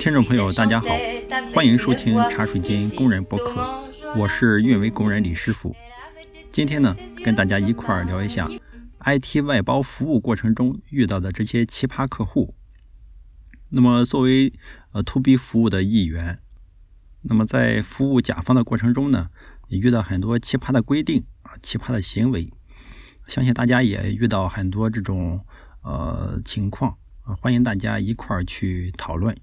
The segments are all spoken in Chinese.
听众朋友，大家好，欢迎收听茶水间工人播客，我是运维工人李师傅。今天呢，跟大家一块儿聊一下 IT 外包服务过程中遇到的这些奇葩客户。那么，作为呃 To B 服务的一员，那么在服务甲方的过程中呢，也遇到很多奇葩的规定啊，奇葩的行为。相信大家也遇到很多这种呃情况啊，欢迎大家一块儿去讨论。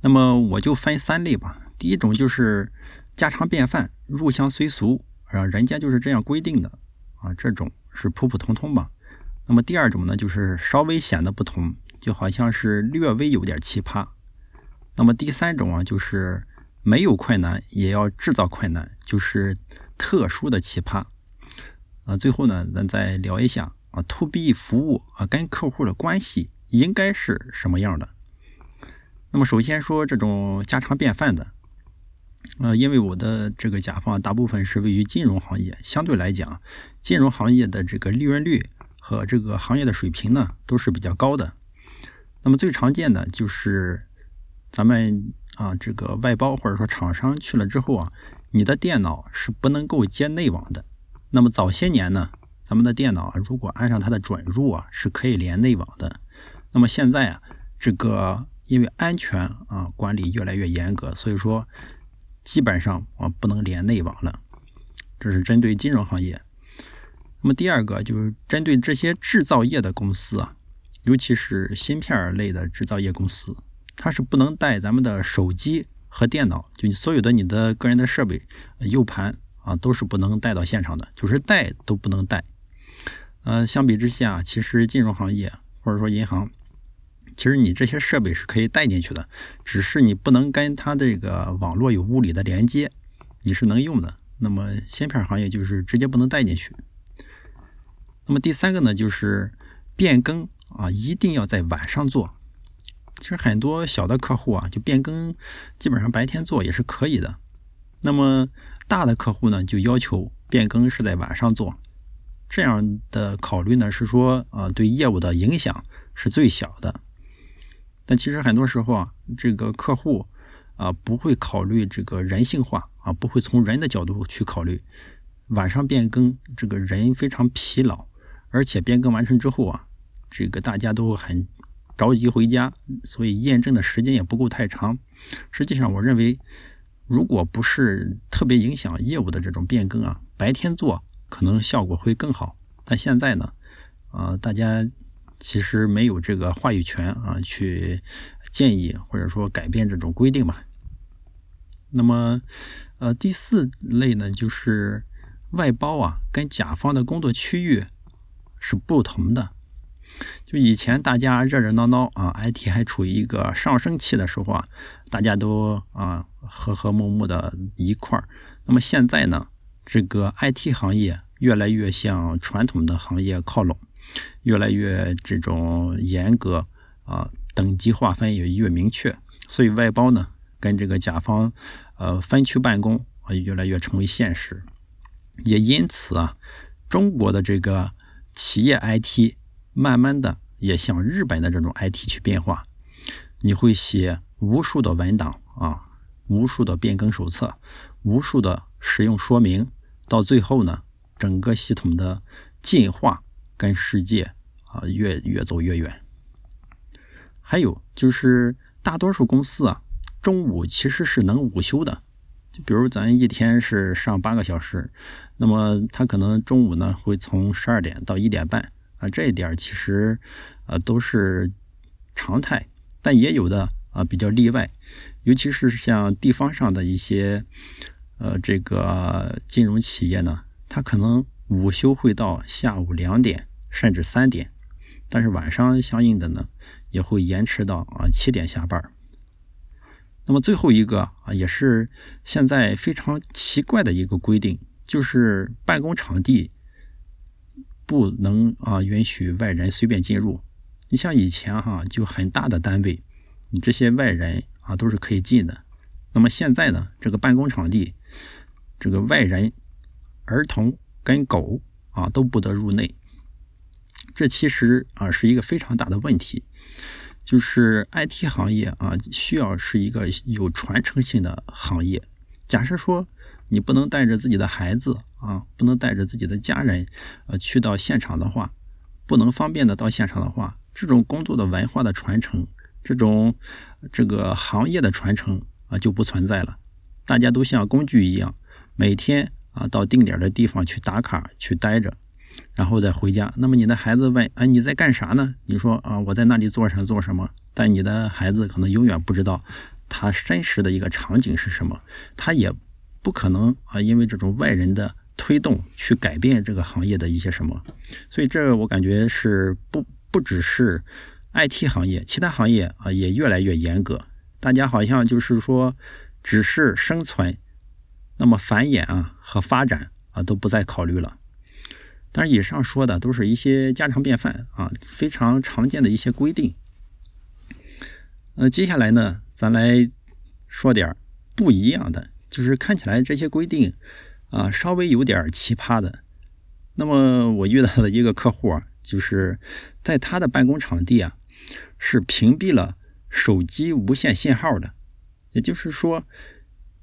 那么我就分三类吧。第一种就是家常便饭、入乡随俗，啊，人家就是这样规定的啊，这种是普普通通吧。那么第二种呢，就是稍微显得不同，就好像是略微有点奇葩。那么第三种啊，就是没有困难也要制造困难，就是特殊的奇葩。啊，最后呢，咱再聊一下啊，to B 服务啊，跟客户的关系应该是什么样的？那么首先说这种家常便饭的，呃，因为我的这个甲方大部分是位于金融行业，相对来讲，金融行业的这个利润率和这个行业的水平呢，都是比较高的。那么最常见的就是咱们啊，这个外包或者说厂商去了之后啊，你的电脑是不能够接内网的。那么早些年呢，咱们的电脑啊如果安上它的准入啊，是可以连内网的。那么现在啊，这个因为安全啊管理越来越严格，所以说基本上啊不能连内网了。这是针对金融行业。那么第二个就是针对这些制造业的公司啊，尤其是芯片类的制造业公司，它是不能带咱们的手机和电脑，就你所有的你的个人的设备、U 盘。啊，都是不能带到现场的，就是带都不能带。呃，相比之下，其实金融行业或者说银行，其实你这些设备是可以带进去的，只是你不能跟它这个网络有物理的连接，你是能用的。那么芯片行业就是直接不能带进去。那么第三个呢，就是变更啊，一定要在晚上做。其实很多小的客户啊，就变更基本上白天做也是可以的。那么大的客户呢，就要求变更是在晚上做，这样的考虑呢是说，呃，对业务的影响是最小的。但其实很多时候啊，这个客户啊不会考虑这个人性化啊，不会从人的角度去考虑。晚上变更，这个人非常疲劳，而且变更完成之后啊，这个大家都很着急回家，所以验证的时间也不够太长。实际上，我认为。如果不是特别影响业务的这种变更啊，白天做可能效果会更好。但现在呢，呃，大家其实没有这个话语权啊，去建议或者说改变这种规定嘛。那么，呃，第四类呢，就是外包啊，跟甲方的工作区域是不同的。就以前大家热热闹闹啊，IT 还处于一个上升期的时候啊，大家都啊和和睦睦的一块儿。那么现在呢，这个 IT 行业越来越向传统的行业靠拢，越来越这种严格啊，等级划分也越明确。所以外包呢，跟这个甲方呃分区办公啊，越来越成为现实。也因此啊，中国的这个企业 IT。慢慢的也向日本的这种 IT 去变化，你会写无数的文档啊，无数的变更手册，无数的使用说明，到最后呢，整个系统的进化跟世界啊越越走越远。还有就是大多数公司啊，中午其实是能午休的，比如咱一天是上八个小时，那么他可能中午呢会从十二点到一点半。啊，这一点其实，呃，都是常态，但也有的啊比较例外，尤其是像地方上的一些，呃，这个金融企业呢，它可能午休会到下午两点甚至三点，但是晚上相应的呢，也会延迟到啊七点下班。那么最后一个啊，也是现在非常奇怪的一个规定，就是办公场地。不能啊，允许外人随便进入。你像以前哈，就很大的单位，你这些外人啊都是可以进的。那么现在呢，这个办公场地，这个外人、儿童跟狗啊都不得入内。这其实啊是一个非常大的问题，就是 IT 行业啊需要是一个有传承性的行业。假设说你不能带着自己的孩子啊，不能带着自己的家人呃去到现场的话，不能方便的到现场的话，这种工作的文化的传承，这种这个行业的传承啊就不存在了。大家都像工具一样，每天啊到定点的地方去打卡去待着。然后再回家。那么你的孩子问：“哎，你在干啥呢？”你说：“啊，我在那里做什做什么。”但你的孩子可能永远不知道他真实的一个场景是什么，他也不可能啊，因为这种外人的推动去改变这个行业的一些什么。所以这我感觉是不不只是 IT 行业，其他行业啊也越来越严格。大家好像就是说，只是生存，那么繁衍啊和发展啊都不再考虑了。当然，以上说的都是一些家常便饭啊，非常常见的一些规定。呃，接下来呢，咱来说点不一样的，就是看起来这些规定啊，稍微有点奇葩的。那么我遇到的一个客户啊，就是在他的办公场地啊，是屏蔽了手机无线信号的，也就是说，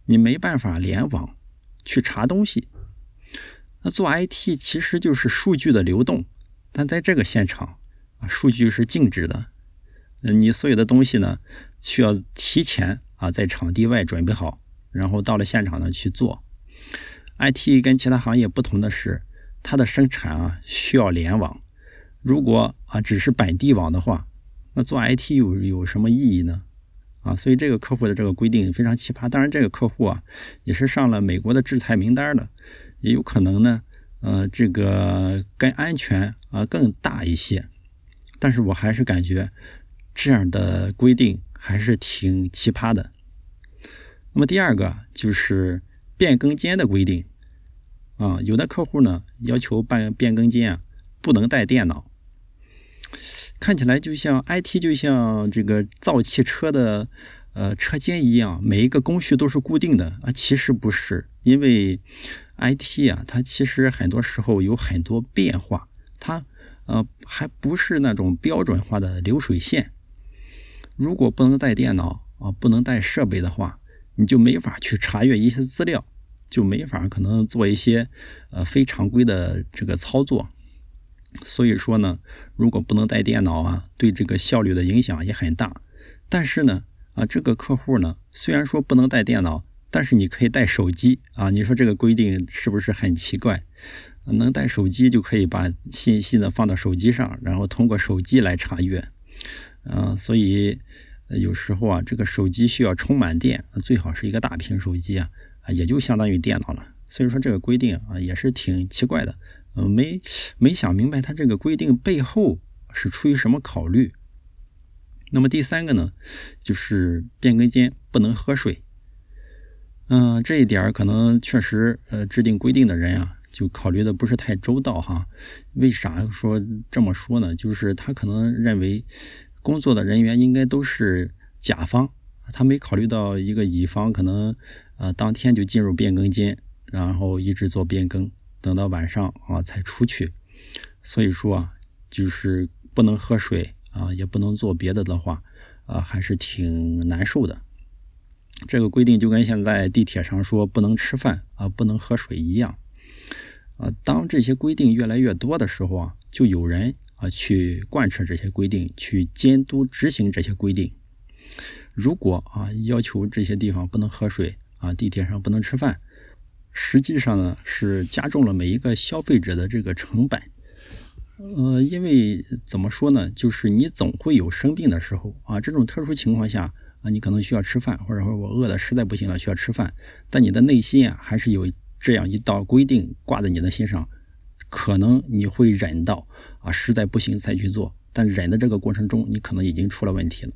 你没办法联网去查东西。那做 IT 其实就是数据的流动，但在这个现场啊，数据是静止的。你所有的东西呢，需要提前啊在场地外准备好，然后到了现场呢去做。IT 跟其他行业不同的是，它的生产啊需要联网。如果啊只是本地网的话，那做 IT 有有什么意义呢？啊，所以这个客户的这个规定非常奇葩。当然，这个客户啊也是上了美国的制裁名单的。也有可能呢，呃，这个跟安全啊更大一些，但是我还是感觉这样的规定还是挺奇葩的。那么第二个就是变更间的规定啊，有的客户呢要求办变更间啊不能带电脑，看起来就像 IT 就像这个造汽车的呃车间一样，每一个工序都是固定的啊，其实不是，因为。IT 啊，它其实很多时候有很多变化，它呃还不是那种标准化的流水线。如果不能带电脑啊，不能带设备的话，你就没法去查阅一些资料，就没法可能做一些呃非常规的这个操作。所以说呢，如果不能带电脑啊，对这个效率的影响也很大。但是呢，啊这个客户呢，虽然说不能带电脑。但是你可以带手机啊，你说这个规定是不是很奇怪？能带手机就可以把信息呢放到手机上，然后通过手机来查阅。嗯，所以有时候啊，这个手机需要充满电，最好是一个大屏手机啊，啊也就相当于电脑了。所以说这个规定啊也是挺奇怪的，嗯，没没想明白它这个规定背后是出于什么考虑。那么第三个呢，就是变更间不能喝水。嗯，这一点可能确实，呃，制定规定的人啊，就考虑的不是太周到哈。为啥说这么说呢？就是他可能认为工作的人员应该都是甲方，他没考虑到一个乙方可能，呃，当天就进入变更间，然后一直做变更，等到晚上啊才出去。所以说啊，就是不能喝水啊，也不能做别的的话，啊，还是挺难受的。这个规定就跟现在地铁上说不能吃饭啊、不能喝水一样，啊，当这些规定越来越多的时候啊，就有人啊去贯彻这些规定，去监督执行这些规定。如果啊要求这些地方不能喝水啊，地铁上不能吃饭，实际上呢是加重了每一个消费者的这个成本。呃，因为怎么说呢，就是你总会有生病的时候啊，这种特殊情况下。啊，你可能需要吃饭，或者说我饿的实在不行了，需要吃饭。但你的内心啊，还是有这样一道规定挂在你的心上，可能你会忍到啊，实在不行再去做。但忍的这个过程中，你可能已经出了问题了。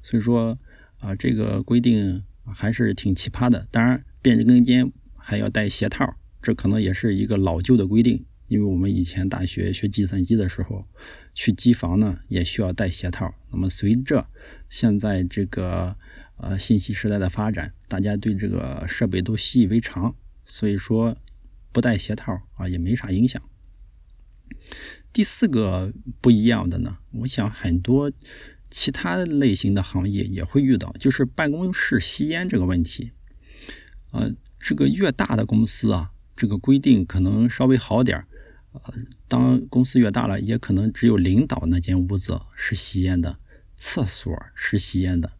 所以说啊，这个规定还是挺奇葩的。当然，变更间还要带鞋套，这可能也是一个老旧的规定。因为我们以前大学学计算机的时候，去机房呢也需要带鞋套。那么随着现在这个呃信息时代的发展，大家对这个设备都习以为常，所以说不带鞋套啊也没啥影响。第四个不一样的呢，我想很多其他类型的行业也会遇到，就是办公室吸烟这个问题。呃，这个越大的公司啊，这个规定可能稍微好点儿。呃，当公司越大了，也可能只有领导那间屋子是吸烟的，厕所是吸烟的。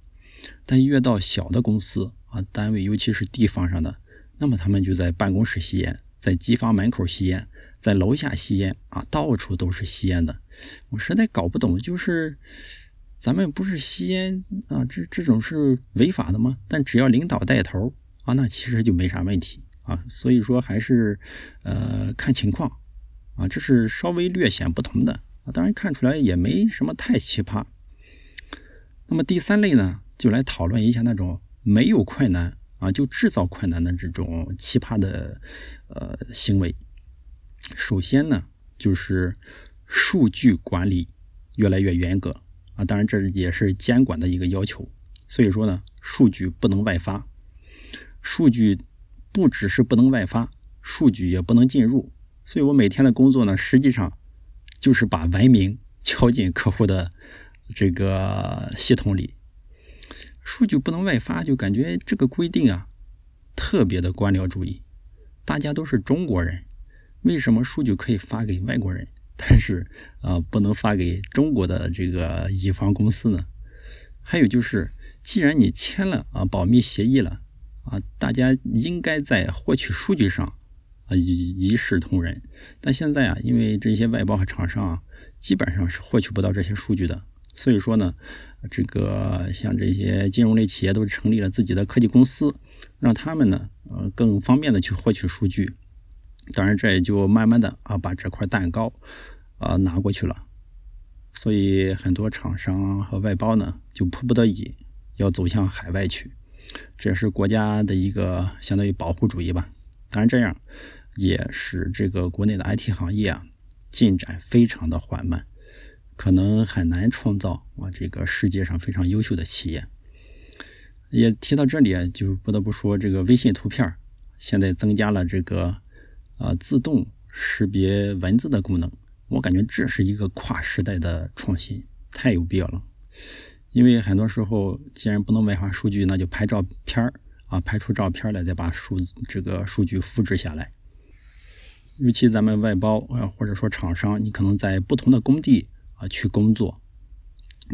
但越到小的公司啊，单位尤其是地方上的，那么他们就在办公室吸烟，在机房门口吸烟。在楼下吸烟啊，到处都是吸烟的，我实在搞不懂，就是咱们不是吸烟啊，这这种是违法的吗？但只要领导带头啊，那其实就没啥问题啊。所以说还是呃看情况啊，这是稍微略显不同的啊。当然看出来也没什么太奇葩。那么第三类呢，就来讨论一下那种没有困难啊，就制造困难的这种奇葩的呃行为。首先呢，就是数据管理越来越严格啊，当然这也是监管的一个要求。所以说呢，数据不能外发，数据不只是不能外发，数据也不能进入。所以我每天的工作呢，实际上就是把文明 敲进客户的这个系统里。数据不能外发，就感觉这个规定啊，特别的官僚主义。大家都是中国人。为什么数据可以发给外国人，但是啊不能发给中国的这个乙方公司呢？还有就是，既然你签了啊保密协议了啊，大家应该在获取数据上啊一一视同仁。但现在啊，因为这些外包和厂商啊，基本上是获取不到这些数据的，所以说呢，这个像这些金融类企业都成立了自己的科技公司，让他们呢呃更方便的去获取数据。当然，这也就慢慢的啊，把这块蛋糕啊拿过去了。所以很多厂商和外包呢，就迫不得已要走向海外去。这也是国家的一个相当于保护主义吧。当然，这样也使这个国内的 IT 行业啊进展非常的缓慢，可能很难创造啊这个世界上非常优秀的企业。也提到这里啊，就不得不说这个微信图片现在增加了这个。啊，自动识别文字的功能，我感觉这是一个跨时代的创新，太有必要了。因为很多时候，既然不能外发数据，那就拍照片啊，拍出照片来，再把数这个数据复制下来。尤其咱们外包啊，或者说厂商，你可能在不同的工地去工作，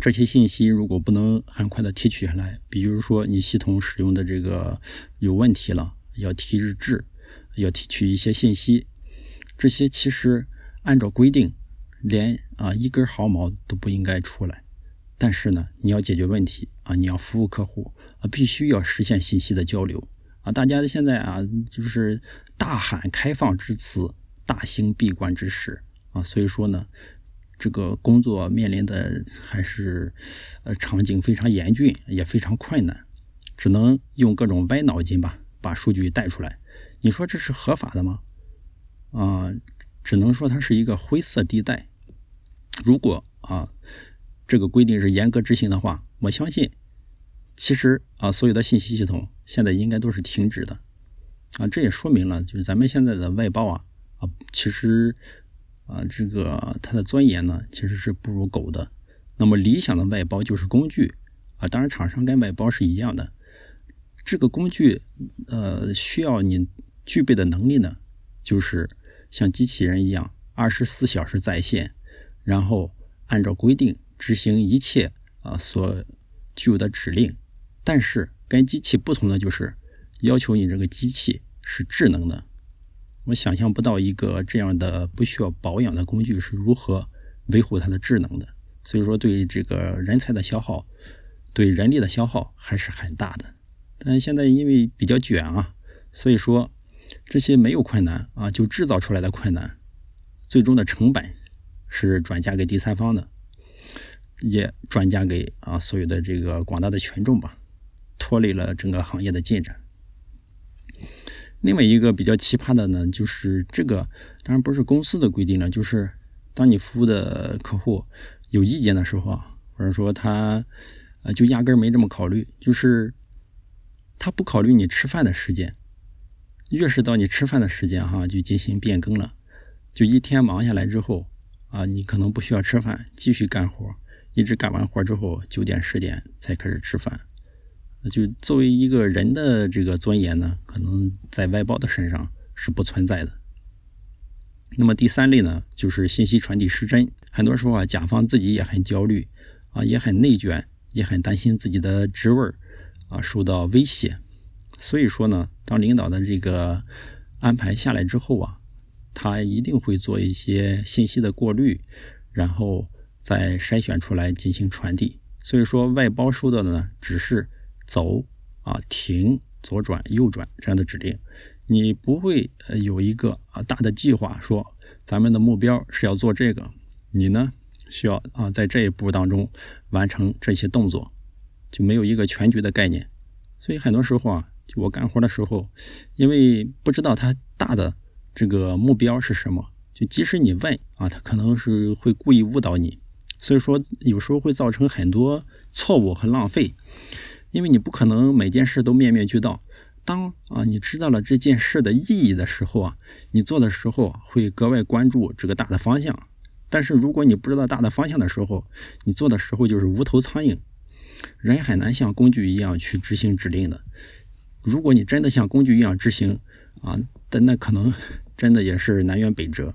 这些信息如果不能很快的提取下来，比如说你系统使用的这个有问题了，要提日志。要提取一些信息，这些其实按照规定，连啊一根毫毛都不应该出来。但是呢，你要解决问题啊，你要服务客户啊，必须要实现信息的交流啊。大家现在啊，就是大喊开放之词，大兴闭关之时啊。所以说呢，这个工作面临的还是呃场景非常严峻，也非常困难，只能用各种歪脑筋吧，把数据带出来。你说这是合法的吗？啊，只能说它是一个灰色地带。如果啊，这个规定是严格执行的话，我相信，其实啊，所有的信息系统现在应该都是停止的。啊，这也说明了，就是咱们现在的外包啊，啊，其实啊，这个它的钻研呢，其实是不如狗的。那么理想的外包就是工具啊，当然厂商跟外包是一样的，这个工具呃，需要你。具备的能力呢，就是像机器人一样，二十四小时在线，然后按照规定执行一切啊所具有的指令。但是跟机器不同的就是，要求你这个机器是智能的。我想象不到一个这样的不需要保养的工具是如何维护它的智能的。所以说，对这个人才的消耗，对人力的消耗还是很大的。但现在因为比较卷啊，所以说。这些没有困难啊，就制造出来的困难，最终的成本是转嫁给第三方的，也转嫁给啊所有的这个广大的群众吧，拖累了整个行业的进展。另外一个比较奇葩的呢，就是这个当然不是公司的规定了，就是当你服务的客户有意见的时候啊，或者说他呃就压根儿没这么考虑，就是他不考虑你吃饭的时间。越是到你吃饭的时间，哈，就进行变更了。就一天忙下来之后，啊，你可能不需要吃饭，继续干活，一直干完活之后九点十点才开始吃饭。就作为一个人的这个尊严呢，可能在外包的身上是不存在的。那么第三类呢，就是信息传递失真。很多时候啊，甲方自己也很焦虑啊，也很内卷，也很担心自己的职位啊受到威胁。所以说呢，当领导的这个安排下来之后啊，他一定会做一些信息的过滤，然后再筛选出来进行传递。所以说，外包收到的呢，只是。走啊，停，左转，右转这样的指令，你不会有一个啊大的计划，说咱们的目标是要做这个，你呢需要啊在这一步当中完成这些动作，就没有一个全局的概念。所以很多时候啊，我干活的时候，因为不知道他大的这个目标是什么，就即使你问啊，他可能是会故意误导你，所以说有时候会造成很多错误和浪费。因为你不可能每件事都面面俱到。当啊你知道了这件事的意义的时候啊，你做的时候会格外关注这个大的方向。但是如果你不知道大的方向的时候，你做的时候就是无头苍蝇。人很难像工具一样去执行指令的。如果你真的像工具一样执行啊，但那可能 真的也是南辕北辙。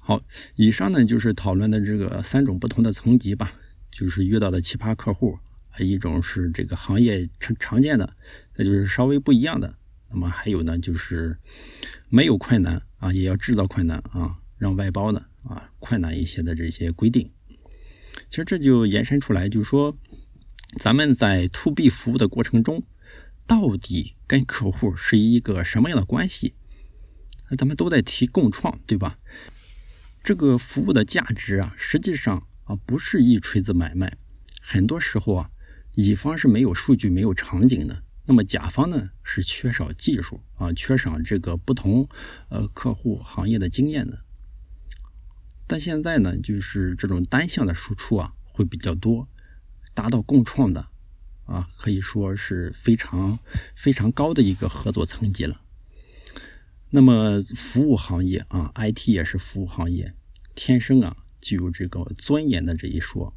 好，以上呢就是讨论的这个三种不同的层级吧，就是遇到的奇葩客户。一种是这个行业常常见的，那就是稍微不一样的。那么还有呢，就是没有困难啊，也要制造困难啊，让外包呢啊困难一些的这些规定。其实这就延伸出来，就是说咱们在 to B 服务的过程中，到底跟客户是一个什么样的关系？那咱们都在提共创，对吧？这个服务的价值啊，实际上啊不是一锤子买卖，很多时候啊。乙方是没有数据、没有场景的，那么甲方呢是缺少技术啊，缺少这个不同呃客户行业的经验的。但现在呢，就是这种单向的输出啊会比较多，达到共创的啊，可以说是非常非常高的一个合作层级了。那么服务行业啊，IT 也是服务行业，天生啊就有这个钻研的这一说。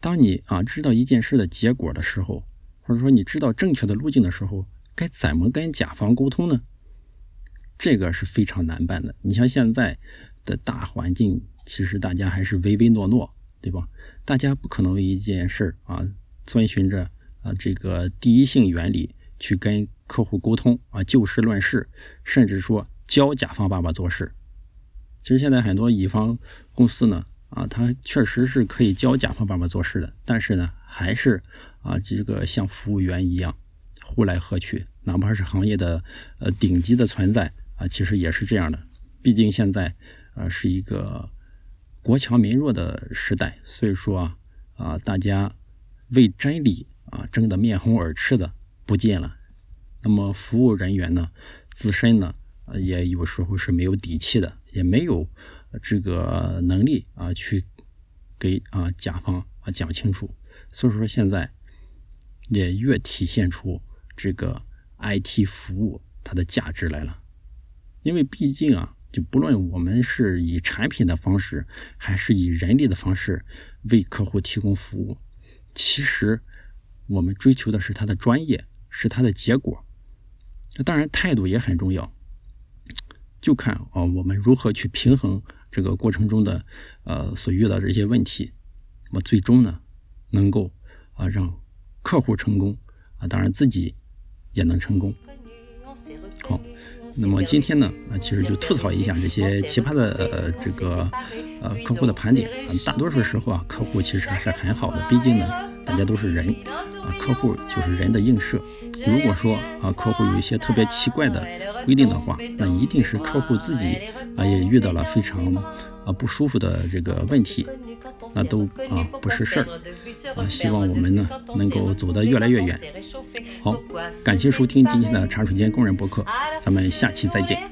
当你啊知道一件事的结果的时候，或者说你知道正确的路径的时候，该怎么跟甲方沟通呢？这个是非常难办的。你像现在的大环境，其实大家还是唯唯诺诺，对吧？大家不可能为一件事啊遵循着啊这个第一性原理去跟客户沟通啊，就事论事，甚至说教甲方爸爸做事。其实现在很多乙方公司呢。啊，他确实是可以教甲方爸爸做事的，但是呢，还是啊，这个像服务员一样呼来喝去，哪怕是行业的呃顶级的存在啊，其实也是这样的。毕竟现在呃是一个国强民弱的时代，所以说啊啊，大家为真理啊争得面红耳赤的不见了。那么服务人员呢，自身呢也有时候是没有底气的，也没有。这个能力啊，去给啊甲方啊讲清楚，所以说现在也越体现出这个 IT 服务它的价值来了。因为毕竟啊，就不论我们是以产品的方式，还是以人力的方式为客户提供服务，其实我们追求的是他的专业，是他的结果。当然，态度也很重要，就看啊我们如何去平衡。这个过程中的呃所遇到这些问题，那么最终呢，能够啊让客户成功啊，当然自己也能成功。好，那么今天呢啊，其实就吐槽一下这些奇葩的这个呃客户的盘点啊，大多数时候啊，客户其实还是很好的，毕竟呢，大家都是人啊，客户就是人的映射。如果说啊，客户有一些特别奇怪的规定的话，那一定是客户自己啊也遇到了非常啊不舒服的这个问题，那都啊不是事儿啊。希望我们呢能够走得越来越远。好，感谢收听今天的茶水间工人博客，咱们下期再见。